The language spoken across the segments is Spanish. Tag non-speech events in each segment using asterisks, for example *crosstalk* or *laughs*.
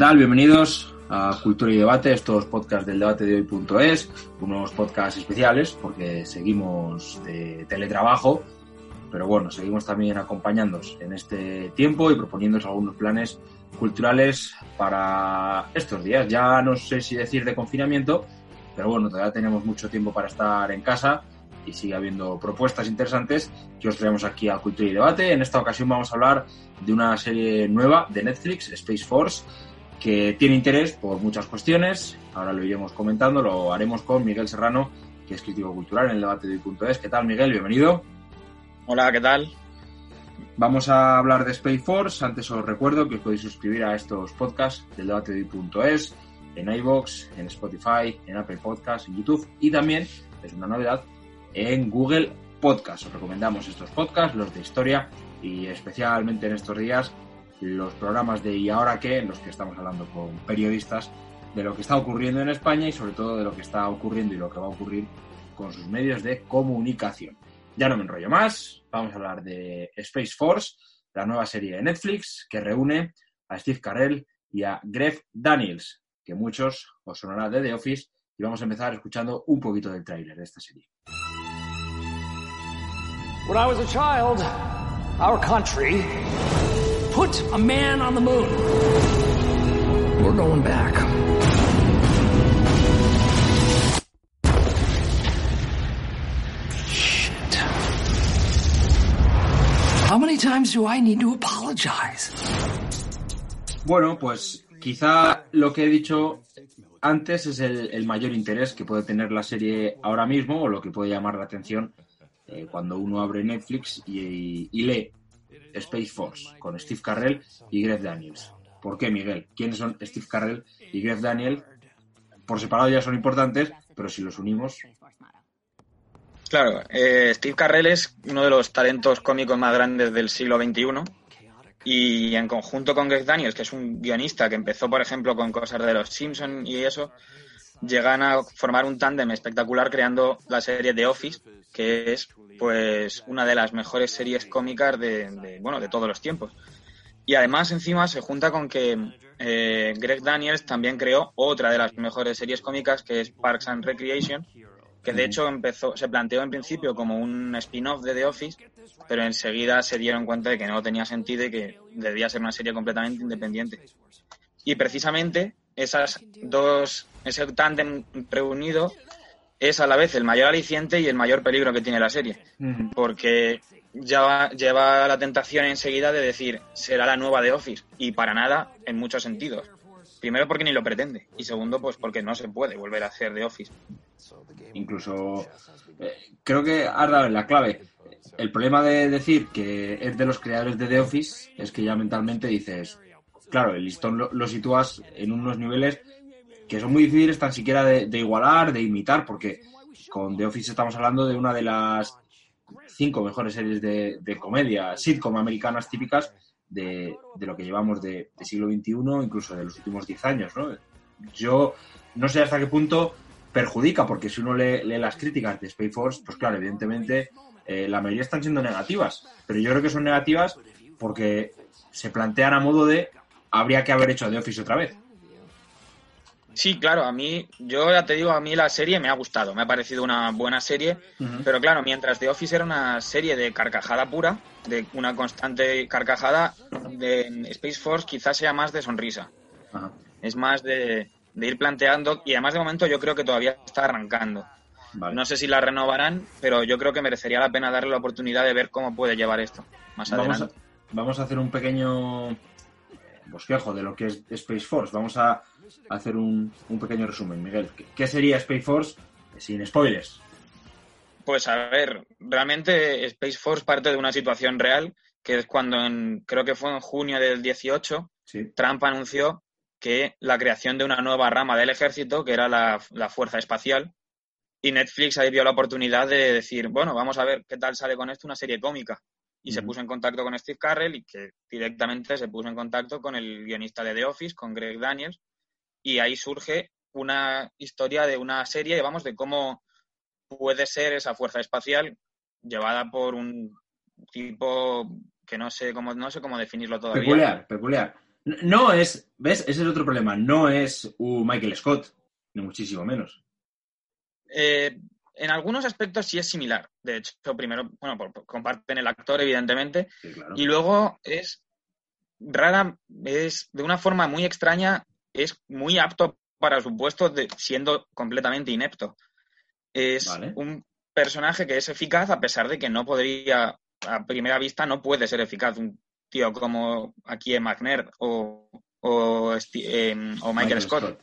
tal? Bienvenidos a Cultura y Debate, estos podcasts del debate de hoy.es, unos podcasts especiales porque seguimos de teletrabajo, pero bueno, seguimos también acompañándoos en este tiempo y proponiéndoos algunos planes culturales para estos días. Ya no sé si decir de confinamiento, pero bueno, todavía tenemos mucho tiempo para estar en casa y sigue habiendo propuestas interesantes que os traemos aquí a Cultura y Debate. En esta ocasión vamos a hablar de una serie nueva de Netflix, Space Force, que tiene interés por muchas cuestiones. Ahora lo iremos comentando, lo haremos con Miguel Serrano, que es crítico cultural en el debate de hoy.es. ¿Qué tal, Miguel? Bienvenido. Hola, ¿qué tal? Vamos a hablar de Space Force. Antes os recuerdo que os podéis suscribir a estos podcasts del debate de hoy.es en iVoox, en Spotify, en Apple Podcasts, en YouTube y también, es una novedad, en Google Podcast. Os recomendamos estos podcasts, los de historia y especialmente en estos días los programas de ¿Y ahora qué? en los que estamos hablando con periodistas de lo que está ocurriendo en España y sobre todo de lo que está ocurriendo y lo que va a ocurrir con sus medios de comunicación. Ya no me enrollo más, vamos a hablar de Space Force, la nueva serie de Netflix que reúne a Steve Carell y a Greg Daniels, que muchos os sonará de The Office, y vamos a empezar escuchando un poquito del tráiler de esta serie. When I was a child, put a man on the moon. We're going back. Shit. How many times do I need to apologize? Bueno, pues quizá lo que he dicho antes es el, mayor interés que puede tener la serie ahora mismo o lo que puede llamar la atención eh, cuando uno abre Netflix y, lee Space Force con Steve Carrell y Greg Daniels. ¿Por qué, Miguel? ¿Quiénes son Steve Carrell y Greg Daniels? Por separado ya son importantes, pero si los unimos. Claro, eh, Steve Carrell es uno de los talentos cómicos más grandes del siglo XXI y en conjunto con Greg Daniels, que es un guionista que empezó, por ejemplo, con cosas de los Simpsons y eso, llegan a formar un tándem espectacular creando la serie The Office, que es pues una de las mejores series cómicas de, de bueno de todos los tiempos. Y además encima se junta con que eh, Greg Daniels también creó otra de las mejores series cómicas que es Parks and Recreation, que de hecho empezó, se planteó en principio como un spin-off de The Office, pero enseguida se dieron cuenta de que no tenía sentido y que debía ser una serie completamente independiente. Y precisamente esas dos, ese tándem reunido es a la vez el mayor aliciente y el mayor peligro que tiene la serie. Porque ya lleva la tentación enseguida de decir, será la nueva de Office. Y para nada, en muchos sentidos. Primero porque ni lo pretende. Y segundo, pues porque no se puede volver a hacer de Office. Incluso, eh, creo que has dado en la clave. El problema de decir que es de los creadores de The Office es que ya mentalmente dices, claro, el listón lo, lo sitúas en unos niveles que son muy difíciles tan siquiera de, igualar, de imitar, porque con The Office estamos hablando de una de las cinco mejores series de, comedia, sitcom americanas típicas de, de lo que llevamos de, siglo XXI, incluso de los últimos diez años. ¿no? Yo no sé hasta qué punto perjudica, porque si uno lee, lee las críticas de Space Force, pues claro, evidentemente eh, la mayoría están siendo negativas, pero yo creo que son negativas porque se plantean a modo de habría que haber hecho The Office otra vez. Sí, claro, a mí, yo ya te digo, a mí la serie me ha gustado, me ha parecido una buena serie, uh -huh. pero claro, mientras The Office era una serie de carcajada pura, de una constante carcajada, de Space Force quizás sea más de sonrisa. Uh -huh. Es más de, de, ir planteando, y además de momento yo creo que todavía está arrancando. Vale. No sé si la renovarán, pero yo creo que merecería la pena darle la oportunidad de ver cómo puede llevar esto más vamos adelante. A, vamos a hacer un pequeño bosquejo de lo que es Space Force. Vamos a hacer un, un pequeño resumen, Miguel. ¿Qué, ¿Qué, sería Space Force sin spoilers? Pues a ver, realmente Space Force parte de una situación real, que es cuando en, creo que fue en junio del 18, sí. Trump anunció que la creación de una nueva rama del ejército, que era la, la Fuerza Espacial, y Netflix ahí vio la oportunidad de decir, bueno, vamos a ver qué tal sale con esto una serie cómica. Y se puso en contacto con Steve Carrell y que directamente se puso en contacto con el guionista de The Office, con Greg Daniels, y ahí surge una historia de una serie, vamos, de cómo puede ser esa fuerza espacial llevada por un tipo que no sé cómo no sé cómo definirlo todavía. Peculiar, peculiar. No es, ¿ves? Ese es otro problema. No es un Michael Scott, ni muchísimo menos. Eh, en algunos aspectos sí es similar. De hecho, primero, bueno, comparten el actor, evidentemente. Y luego es rara, es de una forma muy extraña, es muy apto para su puesto siendo completamente inepto. Es un personaje que es eficaz a pesar de que no podría, a primera vista, no puede ser eficaz. Un tío como aquí en McNair o, o, em, Michael, Scott.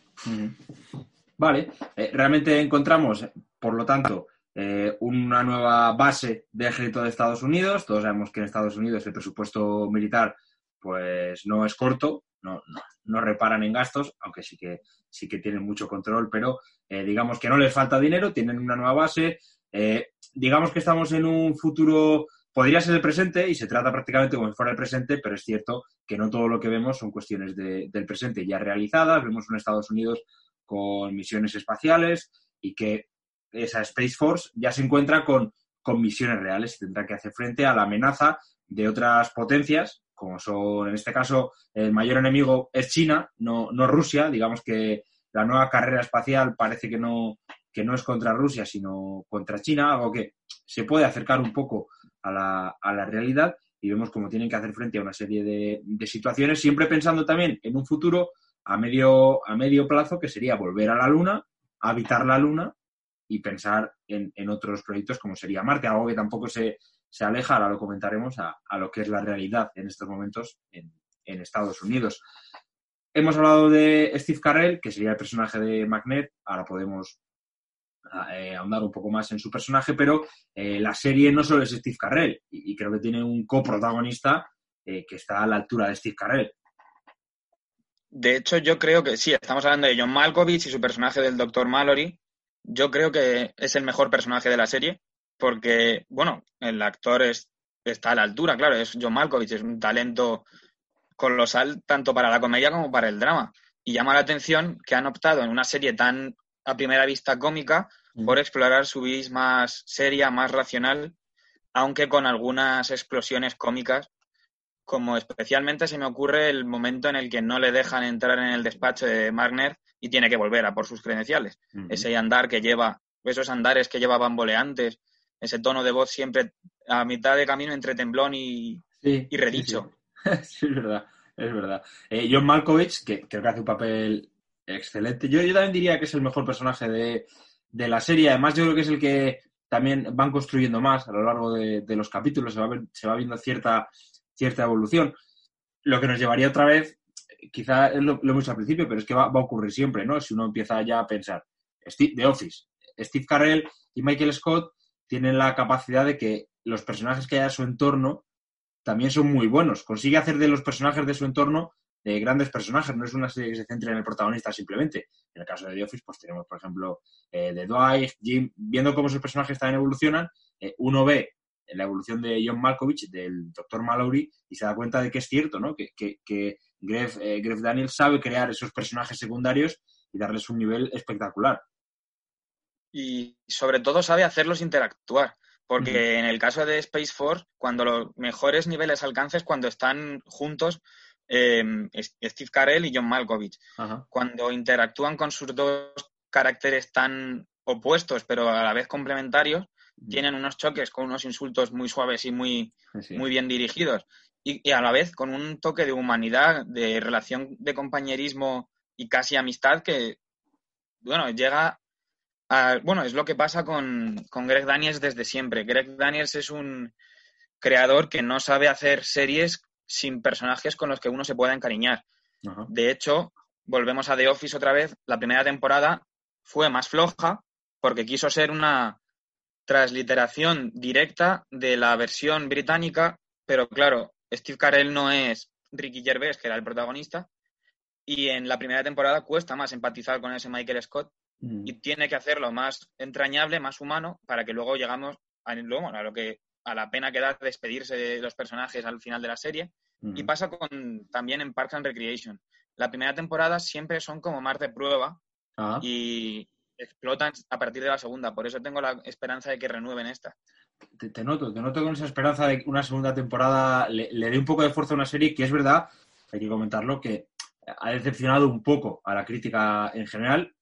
Vale, eh, realmente encontramos, por lo tanto, eh, una nueva base de ejército de Estados Unidos. Todos sabemos que en Estados Unidos el presupuesto militar pues no es corto, no, no, reparan en gastos, aunque sí que, sí que tienen mucho control, pero eh, digamos que no les falta dinero, tienen una nueva base. digamos que estamos en un futuro podría ser el presente y se trata prácticamente como si fuera el presente, pero es cierto que no todo lo que vemos son cuestiones del presente ya realizadas. Vemos un Estados Unidos con misiones espaciales y que esa Space Force ya se encuentra con, con misiones reales y tendrá que hacer frente a la amenaza de otras potencias, como son, en este caso, el mayor enemigo es China, no, no Rusia. Digamos que la nueva carrera espacial parece que no, que no es contra Rusia, sino contra China, algo que se puede acercar un poco a la, a la realidad y vemos cómo tienen que hacer frente a una serie de, de, situaciones, siempre pensando también en un futuro a medio, a medio plazo, que sería volver a la Luna, habitar la Luna y pensar en, en otros proyectos como sería Marte, algo que tampoco se, se aleja, ahora lo comentaremos, a, a, lo que es la realidad en estos momentos en, en Estados Unidos. Hemos hablado de Steve Carell, que sería el personaje de Magnet, ahora podemos eh, ahondar un poco más en su personaje, pero eh, la serie no solo es Steve Carell, y, creo que tiene un coprotagonista eh, que está a la altura de Steve Carell. De hecho, yo creo que sí, estamos hablando de John Malkovich y su personaje del Dr. Mallory. Yo creo que es el mejor personaje de la serie, porque, bueno, el actor es, está a la altura, claro, es John Malkovich, es un talento colosal tanto para la comedia como para el drama. Y llama la atención que han optado en una serie tan a primera vista cómica mm. por explorar su vis más seria, más racional, aunque con algunas explosiones cómicas, como especialmente se me ocurre el momento en el que no le dejan entrar en el despacho de Magner y tiene que volver a por sus credenciales. Ese andar que lleva, esos andares que lleva bamboleantes, ese tono de voz siempre a mitad de camino entre temblón y, y redicho. *laughs* Sí, es verdad, es verdad. Eh, John Malkovich, que creo que hace un papel excelente. Yo, yo también diría que es el mejor personaje de, la serie. Además, yo creo que es el que también van construyendo más a lo largo de, los capítulos. Se va, se va viendo cierta, cierta evolución. Lo que nos llevaría otra vez, quizá lo, lo hemos al principio, pero es que va, a ocurrir siempre, ¿no? Si uno empieza ya a pensar. Steve, The Office, Steve Carell y Michael Scott tienen la capacidad de que los personajes que hay a su entorno también son muy buenos. Consigue hacer de los personajes de su entorno de grandes personajes, no es una serie que se centre en el protagonista simplemente. En el caso de The Office, pues tenemos, por ejemplo, eh, de Dwight, Jim, viendo cómo sus personajes también evolucionan, eh, uno ve la evolución de John Malkovich, del Dr. Mallory, y se da cuenta de que es cierto, ¿no? Que, que, que Gref, eh, Daniel sabe crear esos personajes secundarios y darles un nivel espectacular. Y sobre todo sabe hacerlos interactuar. Porque en el caso de Space Force, cuando los mejores niveles alcances, cuando están juntos, Em, Steve Carell y John Malkovich. Cuando interactúan con sus dos caracteres tan opuestos, pero a la vez complementarios, tienen unos choques con unos insultos muy suaves y muy, muy bien dirigidos. Y, a la vez con un toque de humanidad, de relación de compañerismo y casi amistad que, bueno, llega a, bueno, es lo que pasa con, con Greg Daniels desde siempre. Greg Daniels es un creador que no sabe hacer series sin personajes con los que uno se pueda encariñar. De hecho, volvemos a The Office otra vez, la primera temporada fue más floja porque quiso ser una transliteración directa de la versión británica, pero claro, Steve Carell no es Ricky Gervais, que era el protagonista, y en la primera temporada cuesta más empatizar con ese Michael Scott mm. y tiene que hacerlo más entrañable, más humano, para que luego llegamos a, a lo que a la pena que da despedirse de los personajes al final de la serie. Y pasa con, también en Parks and Recreation. La primera temporada siempre son como más de prueba ah. y explotan a partir de la segunda. Por eso tengo la esperanza de que renueven esta. Te, noto, te noto con esa esperanza de que una segunda temporada le, dé un poco de fuerza a una serie que es verdad hay que comentarlo, que ha decepcionado un poco a la crítica en general,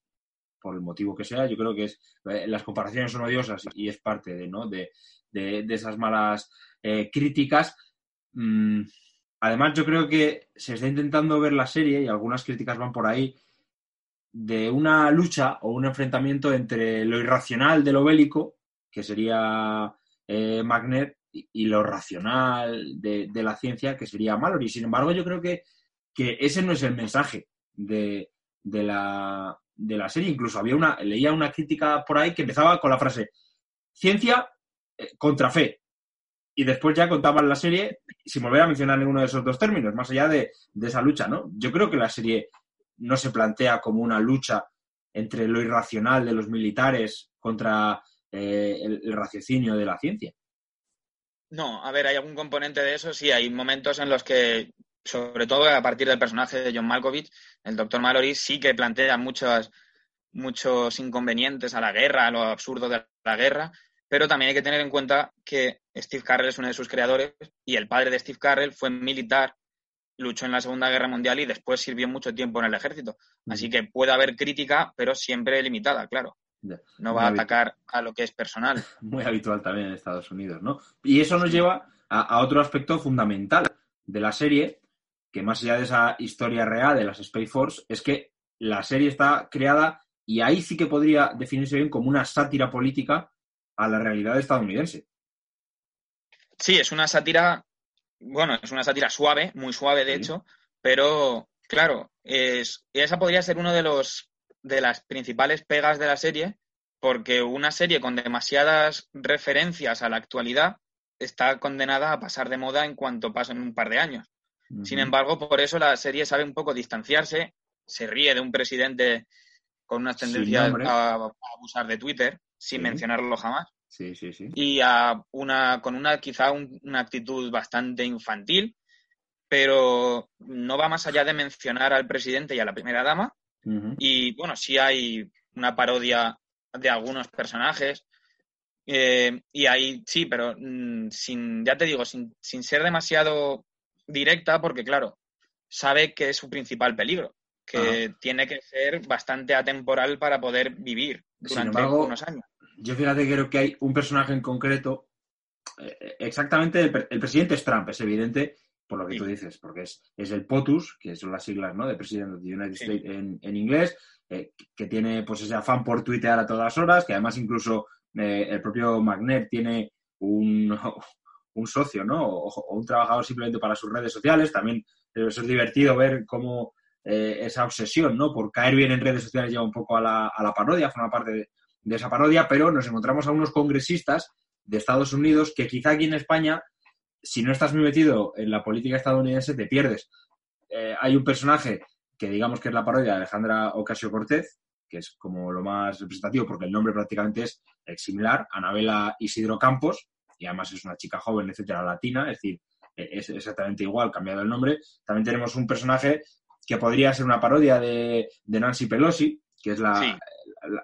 por el motivo que sea. Yo creo que es eh, las comparaciones son odiosas y es parte de, ¿no? de, esas malas eh, críticas. Mm, además, yo creo que se está intentando ver la serie, y algunas críticas van por ahí, de una lucha o un enfrentamiento entre lo irracional de lo bélico, que sería eh, Magnet, y, lo racional de, la ciencia, que sería Mallory. Sin embargo, yo creo que, que ese no es el mensaje de, la, de la serie. Incluso había una, leía una crítica por ahí que empezaba con la frase ciencia eh, contra fe. Y después ya contaban la serie sin volver a mencionar ninguno de esos dos términos, más allá de, esa lucha, ¿no? Yo creo que la serie no se plantea como una lucha entre lo irracional de los militares contra eh, el, raciocinio de la ciencia. No, a ver, hay algún componente de eso, sí, hay momentos en los que, sobre todo a partir del personaje de John Malkovich, el doctor Mallory sí que plantea muchos, muchos inconvenientes a la guerra, a lo absurdo de la guerra, pero también hay que tener en cuenta que Steve Carrell es uno de sus creadores y el padre de Steve Carrell fue militar, luchó en la Segunda Guerra Mundial y después sirvió mucho tiempo en el ejército. Así que puede haber crítica, pero siempre limitada, claro. No va a atacar a lo que es personal. *laughs* Muy habitual también en Estados Unidos, ¿no? Y eso nos lleva a, otro aspecto fundamental de la serie, que más allá de esa historia real de las Space Force, es que la serie está creada y ahí sí que podría definirse bien como una sátira política a la realidad estadounidense. Sí, es una sátira, bueno, es una sátira suave, muy suave de hecho, pero claro, es, esa podría ser uno de los de las principales pegas de la serie, porque una serie con demasiadas referencias a la actualidad está condenada a pasar de moda en cuanto pasen un par de años. Sin embargo, por eso la serie sabe un poco distanciarse, se ríe de un presidente con unas tendencias a, abusar de Twitter, sin mencionarlo jamás. Sí, sí, sí. Y a una, con una quizá una actitud bastante infantil, pero no va más allá de mencionar al presidente y a la primera dama, y bueno, sí hay una parodia de algunos personajes. Eh, y ahí sí, pero mm, sin, ya te digo, sin, sin ser demasiado directa, porque claro, sabe que es su principal peligro, que tiene que ser bastante atemporal para poder vivir durante unos años. Yo fíjate que creo que hay un personaje en concreto, eh, exactamente el, presidente es Trump, es evidente, por lo que tú dices, porque es, es, el POTUS, que son las siglas ¿no? de President of the United States en, en inglés, eh, que tiene pues ese afán por tuitear a todas horas, que además incluso eh, el propio Magnet tiene un, *laughs* un socio, ¿no? O, un trabajador simplemente para sus redes sociales. También eso es divertido ver cómo esa obsesión, ¿no? Por caer bien en redes sociales lleva un poco a la, a la parodia, forma parte de, de esa parodia, pero nos encontramos a unos congresistas de Estados Unidos que quizá aquí en España si no estás muy metido en la política estadounidense, te pierdes. Eh, hay un personaje que digamos que es la parodia de Alejandra Ocasio Cortez, que es como lo más representativo porque el nombre prácticamente es similar, Anabela Isidro Campos, y además es una chica joven, etcétera, latina, es decir, e-, es exactamente igual, cambiado el nombre. También tenemos un personaje que podría ser una parodia de, Nancy Pelosi, que es la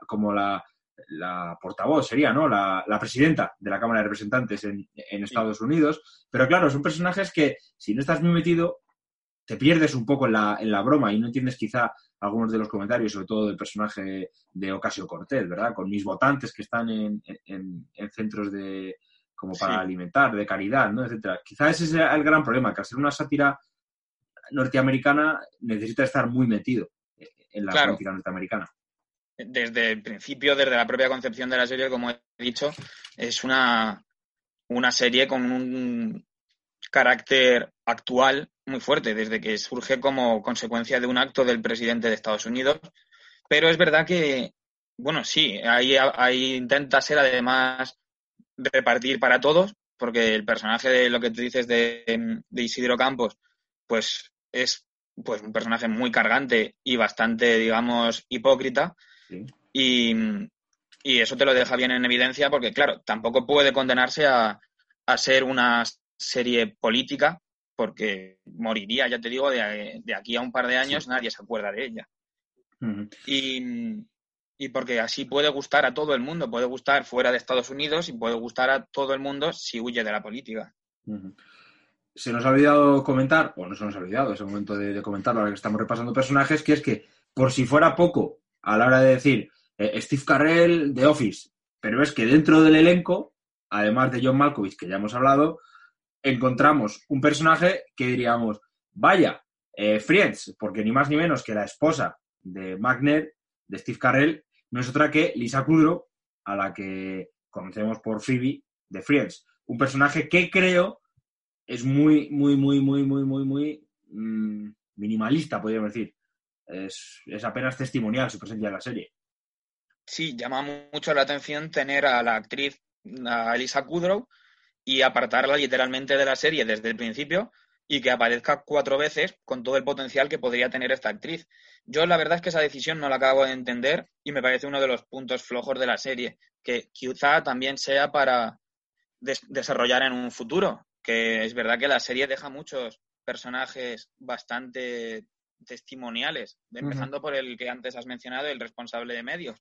como la, la portavoz sería, ¿no? La, presidenta de la Cámara de Representantes en, Estados Unidos. Pero claro, son personajes que si no estás muy metido, te pierdes un poco en la, en la broma y no entiendes quizá algunos de los comentarios, sobre todo del personaje de Ocasio Cortés, ¿verdad? Con mis votantes que están en, centros de como para alimentar, de caridad, ¿no? etcétera. Quizá ese es el gran problema, que al ser una sátira norteamericana necesita estar muy metido en la política norteamericana desde el principio, desde la propia concepción de la serie, como he dicho, es una, una serie con un carácter actual muy fuerte, desde que surge como consecuencia de un acto del presidente de Estados Unidos. Pero es verdad que, bueno, sí, ahí, ahí intenta ser además repartir para todos, porque el personaje de lo que tú dices de, de Isidro Campos, pues es pues un personaje muy cargante y bastante, digamos, hipócrita, y, eso te lo deja bien en evidencia porque, claro, tampoco puede condenarse a, ser una serie política porque moriría, ya te digo, de, aquí a un par de años nadie se acuerda de ella. y, porque así puede gustar a todo el mundo, puede gustar fuera de Estados Unidos y puede gustar a todo el mundo si huye de la política. se nos ha olvidado comentar, o no se nos ha olvidado, es el momento de, de comentarlo ahora que estamos repasando personajes, que es que, por si fuera poco, a la hora de decir eh, Steve Carrell de Office, pero es que dentro del elenco, además de John Malkovich, que ya hemos hablado, encontramos un personaje que diríamos, vaya, eh, Friends, porque ni más ni menos que la esposa de Magner, de Steve Carrell, no es otra que Lisa Kudrow, a la que conocemos por Phoebe de Friends. Un personaje que creo es muy, muy, muy, muy, muy, muy, muy mmm, minimalista, podríamos decir. Es, apenas testimonial su presencia en la serie. Sí, llama mucho la atención tener a la actriz, a Elisa Kudrow, y apartarla literalmente de la serie desde el principio y que aparezca cuatro veces con todo el potencial que podría tener esta actriz. Yo la verdad es que esa decisión no la acabo de entender y me parece uno de los puntos flojos de la serie, que quizá también sea para des desarrollar en un futuro, que es verdad que la serie deja muchos personajes bastante testimoniales, empezando uh -huh. por el que antes has mencionado, el responsable de medios,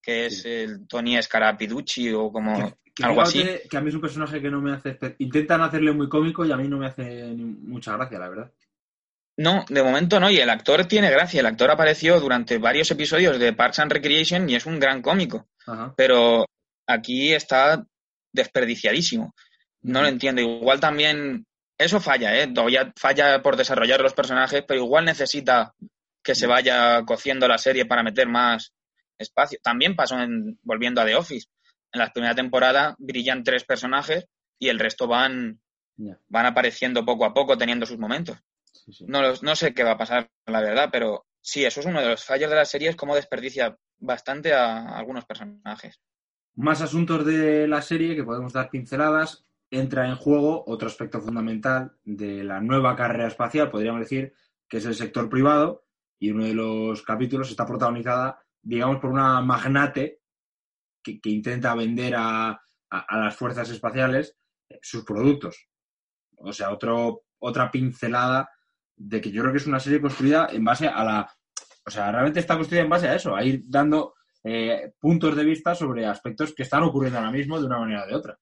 que es sí. el Tony Scarapiducci o como que, que algo así. Que a mí es un personaje que no me hace... Intentan hacerle muy cómico y a mí no me hace mucha gracia, la verdad. No, de momento no, y el actor tiene gracia. El actor apareció durante varios episodios de Parks and Recreation y es un gran cómico. Ajá. Pero aquí está desperdiciadísimo. No uh -huh. lo entiendo. Igual también eso falla, ¿eh? Todavía falla por desarrollar los personajes, pero igual necesita que se vaya cociendo la serie para meter más espacio. También pasó en, volviendo a The Office. En la primera temporada brillan tres personajes y el resto van, yeah. van apareciendo poco a poco, teniendo sus momentos. Sí, sí. No, los, no sé qué va a pasar, la verdad, pero sí, eso es uno de los fallos de la serie, es cómo desperdicia bastante a algunos personajes. Más asuntos de la serie que podemos dar pinceladas. Entra en juego otro aspecto fundamental de la nueva carrera espacial, podríamos decir, que es el sector privado, y uno de los capítulos está protagonizada, digamos, por una magnate que, intenta vender a, a, las fuerzas espaciales sus productos. O sea, otro, otra pincelada de que yo creo que es una serie construida en base a la... O sea, realmente está construida en base a eso, a ir dando eh, puntos de vista sobre aspectos que están ocurriendo ahora mismo de una manera o de otra.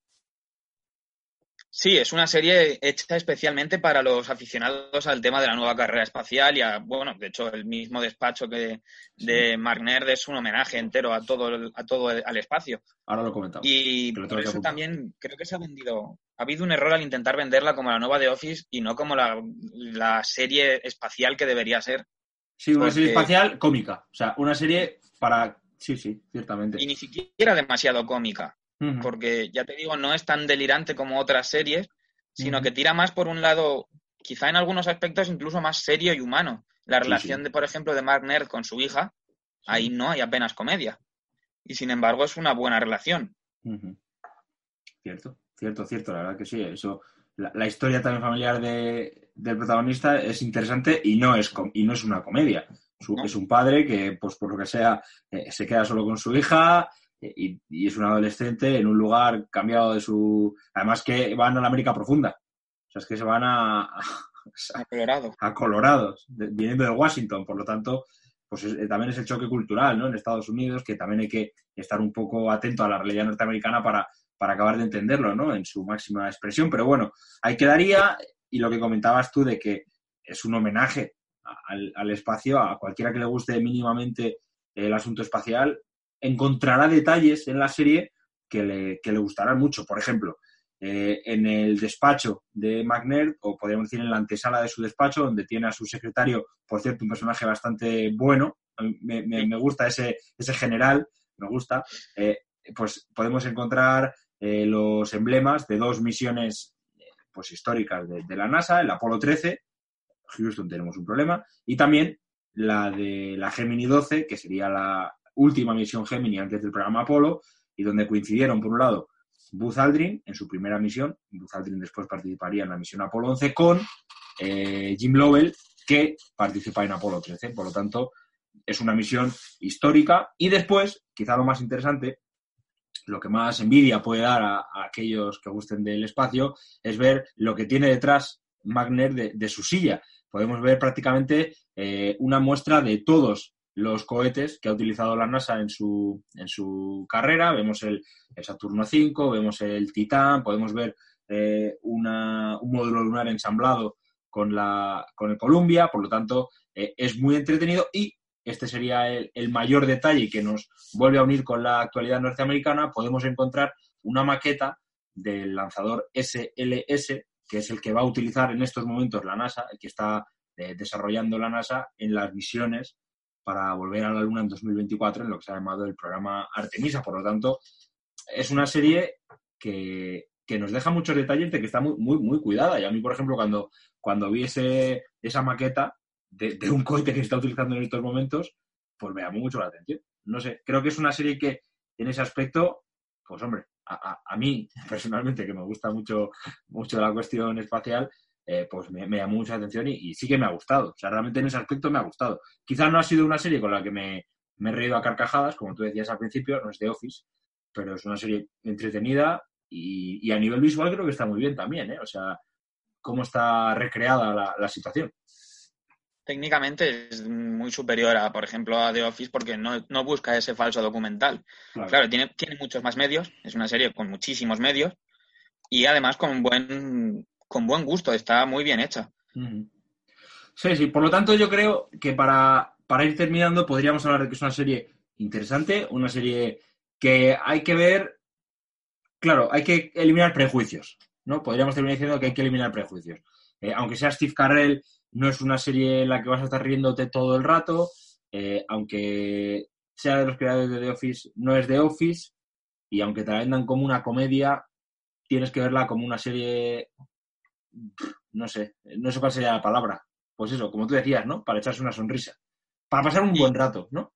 Sí, es una serie hecha especialmente para los aficionados al tema de la nueva carrera espacial y a, bueno, de hecho, el mismo despacho que de sí. Mark Nerd es un homenaje entero a todo, el, a todo el, al espacio. Ahora lo comentamos. Y por eso también creo que se ha vendido, ha habido un error al intentar venderla como la nueva de Office y no como la, la serie espacial que debería ser. Sí, una Porque... serie espacial cómica, o sea, una serie para, sí, sí, ciertamente. Y ni siquiera demasiado cómica. Uh -huh. Porque ya te digo, no es tan delirante como otras series, sino uh -huh. que tira más por un lado, quizá en algunos aspectos incluso más serio y humano. La relación, sí, de, por ejemplo, de Mark Nerd con su hija, ahí no hay apenas comedia. Y sin embargo es una buena relación. Uh cierto, cierto, cierto, la verdad que sí. Eso, la, la historia también familiar de, del protagonista es interesante y no es, y no es una comedia. Su, no. Es un padre que, pues por lo que sea, eh, se queda solo con su hija, y, y, es un adolescente en un lugar cambiado de su... Además que van a la América profunda. O sea, es que se van a... *laughs* A, Colorado. A Colorado, de, viniendo de Washington. Por lo tanto, pues es, eh, también es el choque cultural, ¿no? En Estados Unidos, que también hay que estar un poco atento a la realidad norteamericana para, para acabar de entenderlo, ¿no? En su máxima expresión. Pero bueno, ahí quedaría. Y lo que comentabas tú de que es un homenaje al, al espacio, a cualquiera que le guste mínimamente el asunto espacial, encontrará detalles en la serie que le, que le gustarán mucho. Por ejemplo, eh, en el despacho de McNair, o podríamos decir en la antesala de su despacho, donde tiene a su secretario, por cierto, un personaje bastante bueno, me, me, gusta ese, ese general, me gusta, eh, pues podemos encontrar eh, los emblemas de dos misiones pues históricas de, de la NASA, el Apolo 13, Houston tenemos un problema, y también la de la Gemini 12, que sería la, última misión Gemini antes del programa Apolo y donde coincidieron, por un lado, Buzz Aldrin en su primera misión, Buzz Aldrin después participaría en la misión Apolo 11 con eh, Jim Lovell, que participa en Apolo 13. Por lo tanto, es una misión histórica y después, quizá lo más interesante, lo que más envidia puede dar a, aquellos que gusten del espacio es ver lo que tiene detrás Magner de, de su silla. Podemos ver prácticamente eh, una muestra de todos los cohetes que ha utilizado la NASA en su, en su carrera. Vemos el, Saturno 5, vemos el Titán, podemos ver eh, una, un módulo lunar ensamblado con, la, con el Columbia, por lo tanto eh, es muy entretenido y este sería el, el, mayor detalle que nos vuelve a unir con la actualidad norteamericana, podemos encontrar una maqueta del lanzador SLS, que es el que va a utilizar en estos momentos la NASA, el que está eh, desarrollando la NASA en las misiones para volver a la Luna en 2024 en lo que se ha llamado el programa Artemisa. Por lo tanto, es una serie que, que nos deja muchos detalles de que está muy, muy, muy cuidada. Y a mí, por ejemplo, cuando, cuando vi ese, esa maqueta de, un cohete que se está utilizando en estos momentos, pues me llamó mucho la atención. No sé, creo que es una serie que en ese aspecto, pues hombre, a, a, a mí personalmente, que me gusta mucho, mucho la cuestión espacial, eh, pues me, me, llamó mucha atención y, y, sí que me ha gustado. O sea, realmente en ese aspecto me ha gustado. Quizás no ha sido una serie con la que me, me he reído a carcajadas, como tú decías al principio, no es de Office, pero es una serie entretenida y, y, a nivel visual creo que está muy bien también, ¿eh? O sea, cómo está recreada la, la, situación. Técnicamente es muy superior a, por ejemplo, a The Office porque no, no busca ese falso documental. Claro, claro tiene, tiene muchos más medios, es una serie con muchísimos medios y además con buen con buen gusto, está muy bien hecha. Sí, sí, por lo tanto yo creo que para, para ir terminando podríamos hablar de que es una serie interesante, una serie que hay que ver, claro, hay que eliminar prejuicios, ¿no? Podríamos terminar diciendo que hay que eliminar prejuicios. Eh, aunque sea Steve Carrell, no es una serie en la que vas a estar riéndote todo el rato, eh, aunque sea de los creadores de The Office, no es The Office, y aunque te la vendan como una comedia, tienes que verla como una serie no sé, no sé cuál sería la palabra. Pues eso, como tú decías, ¿no? Para echarse una sonrisa. Para pasar un sí. buen rato, ¿no?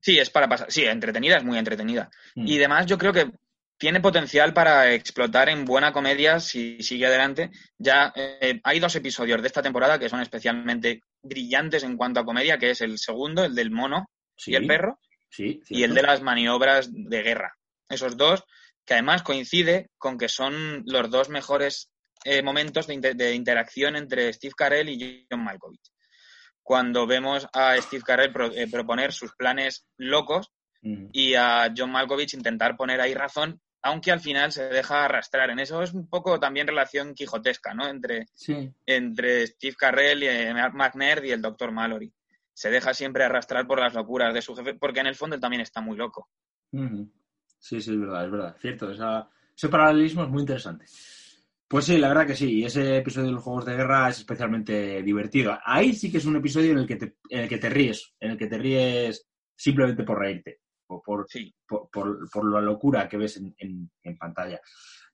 Sí, es para pasar. Sí, entretenida, es muy entretenida. Mm. Y además, yo creo que tiene potencial para explotar en buena comedia si sigue adelante. Ya eh, hay dos episodios de esta temporada que son especialmente brillantes en cuanto a comedia, que es el segundo, el del mono sí. y el perro, sí, y el de las maniobras de guerra. Esos dos, que además coincide con que son los dos mejores eh, momentos de, inter de, interacción entre Steve Carell y John Malkovich. Cuando vemos a Steve Carell pro eh, proponer sus planes locos mm. y a John Malkovich intentar poner ahí razón, aunque al final se deja arrastrar. En eso es un poco también relación quijotesca, ¿no? Entre, sí. entre Steve Carell y eh, McNair y el Dr. Mallory. Se deja siempre arrastrar por las locuras de su jefe, porque en el fondo él también está muy loco. Mm -hmm. Sí, sí, es verdad, es verdad. Cierto, esa, ese paralelismo es muy interesante. Pues sí, la verdad que sí. Ese episodio de los Juegos de Guerra es especialmente divertido. Ahí sí que es un episodio en el que te, en el que te ríes, en el que te ríes simplemente por reírte, o por, sí. por, por, por, la locura que ves en, en, en pantalla.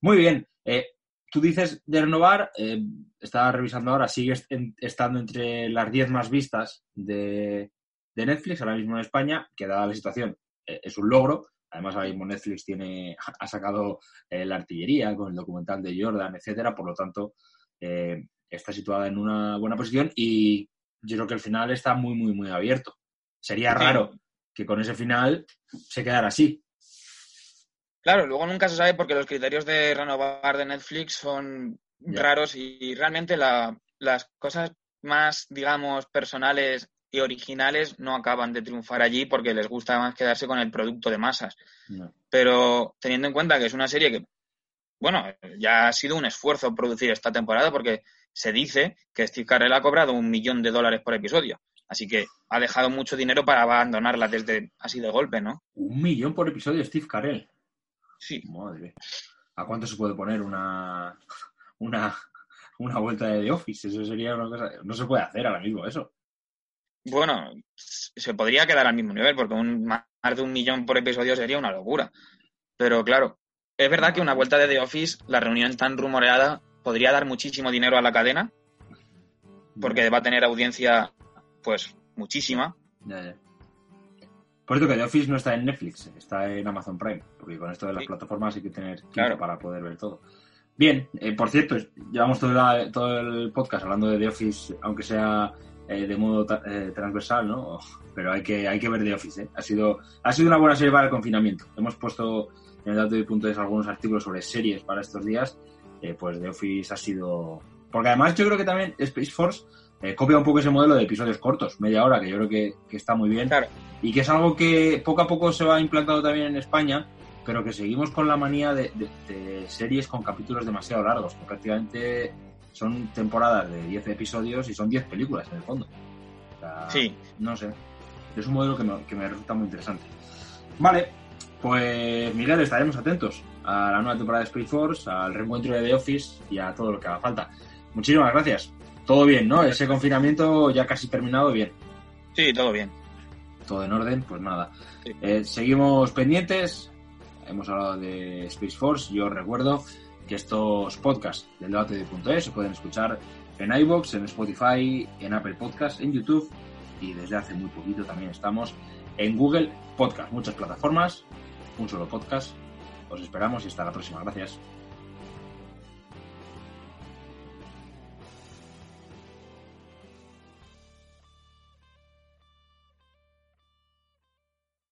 Muy bien. Eh, tú dices de renovar, eh, estaba revisando ahora, sigue estando entre las 10 más vistas de, de, Netflix ahora mismo en España, que dada la situación eh, es un logro. Además, ahora mismo Netflix tiene, ha sacado eh, la artillería con el documental de Jordan, etcétera. Por lo tanto, eh, está situada en una buena posición y yo creo que el final está muy, muy, muy abierto. Sería raro que con ese final se quedara así. Claro, luego nunca se sabe porque los criterios de renovar de Netflix son raros y realmente la, las cosas más, digamos, personales y originales no acaban de triunfar allí porque les gusta más quedarse con el producto de masas. No. Pero teniendo en cuenta que es una serie que, bueno, ya ha sido un esfuerzo producir esta temporada porque se dice que Steve Carell ha cobrado un millón de dólares por episodio. Así que ha dejado mucho dinero para abandonarla desde así de golpe, ¿no? Un millón por episodio, Steve Carell. Sí. Madre. ¿A cuánto se puede poner una, una, una vuelta de The Office? Eso sería una cosa. No se puede hacer ahora mismo eso. Bueno, se podría quedar al mismo nivel, porque un, más de un millón por episodio sería una locura. Pero claro, es verdad que una vuelta de The Office, la reunión tan rumoreada, podría dar muchísimo dinero a la cadena, porque va a tener audiencia, pues, muchísima. Ya, ya. Por cierto, que The Office no está en Netflix, está en Amazon Prime, porque con esto de las sí. plataformas hay que tener tiempo claro. para poder ver todo. Bien, eh, por cierto, llevamos todo, la, todo el podcast hablando de The Office, aunque sea eh, de modo eh, transversal, ¿no? Pero hay que, hay que ver The Office, ¿eh? Ha sido, ha sido una buena serie para el confinamiento. Hemos puesto en el dato de punto de algunos artículos sobre series para estos días, eh, pues The Office ha sido... Porque además yo creo que también Space Force eh, copia un poco ese modelo de episodios cortos, media hora, que yo creo que, que está muy bien. Claro. Y que es algo que poco a poco se va implantando también en España, pero que seguimos con la manía de, de- de series con capítulos demasiado largos, que prácticamente son temporadas de 10 episodios y son 10 películas en el fondo. O sea, Sí. No sé. Es un modelo que me, que me resulta muy interesante. Vale, pues Miguel, estaremos atentos a la nueva temporada de Space Force, al reencuentro de The Office y a todo lo que haga falta. Muchísimas gracias. Todo bien, ¿no? Ese confinamiento ya casi terminado, bien. Sí, todo bien. Todo en orden, pues nada. Sí. Eh, seguimos pendientes. Hemos hablado de Space Force. Yo recuerdo que estos podcasts del debate de punto .es se pueden escuchar en iVoox, en Spotify, en Apple Podcasts, en YouTube y desde hace muy poquito también estamos en Google Podcast. Muchas plataformas, un solo podcast. Os esperamos y hasta la próxima. Gracias.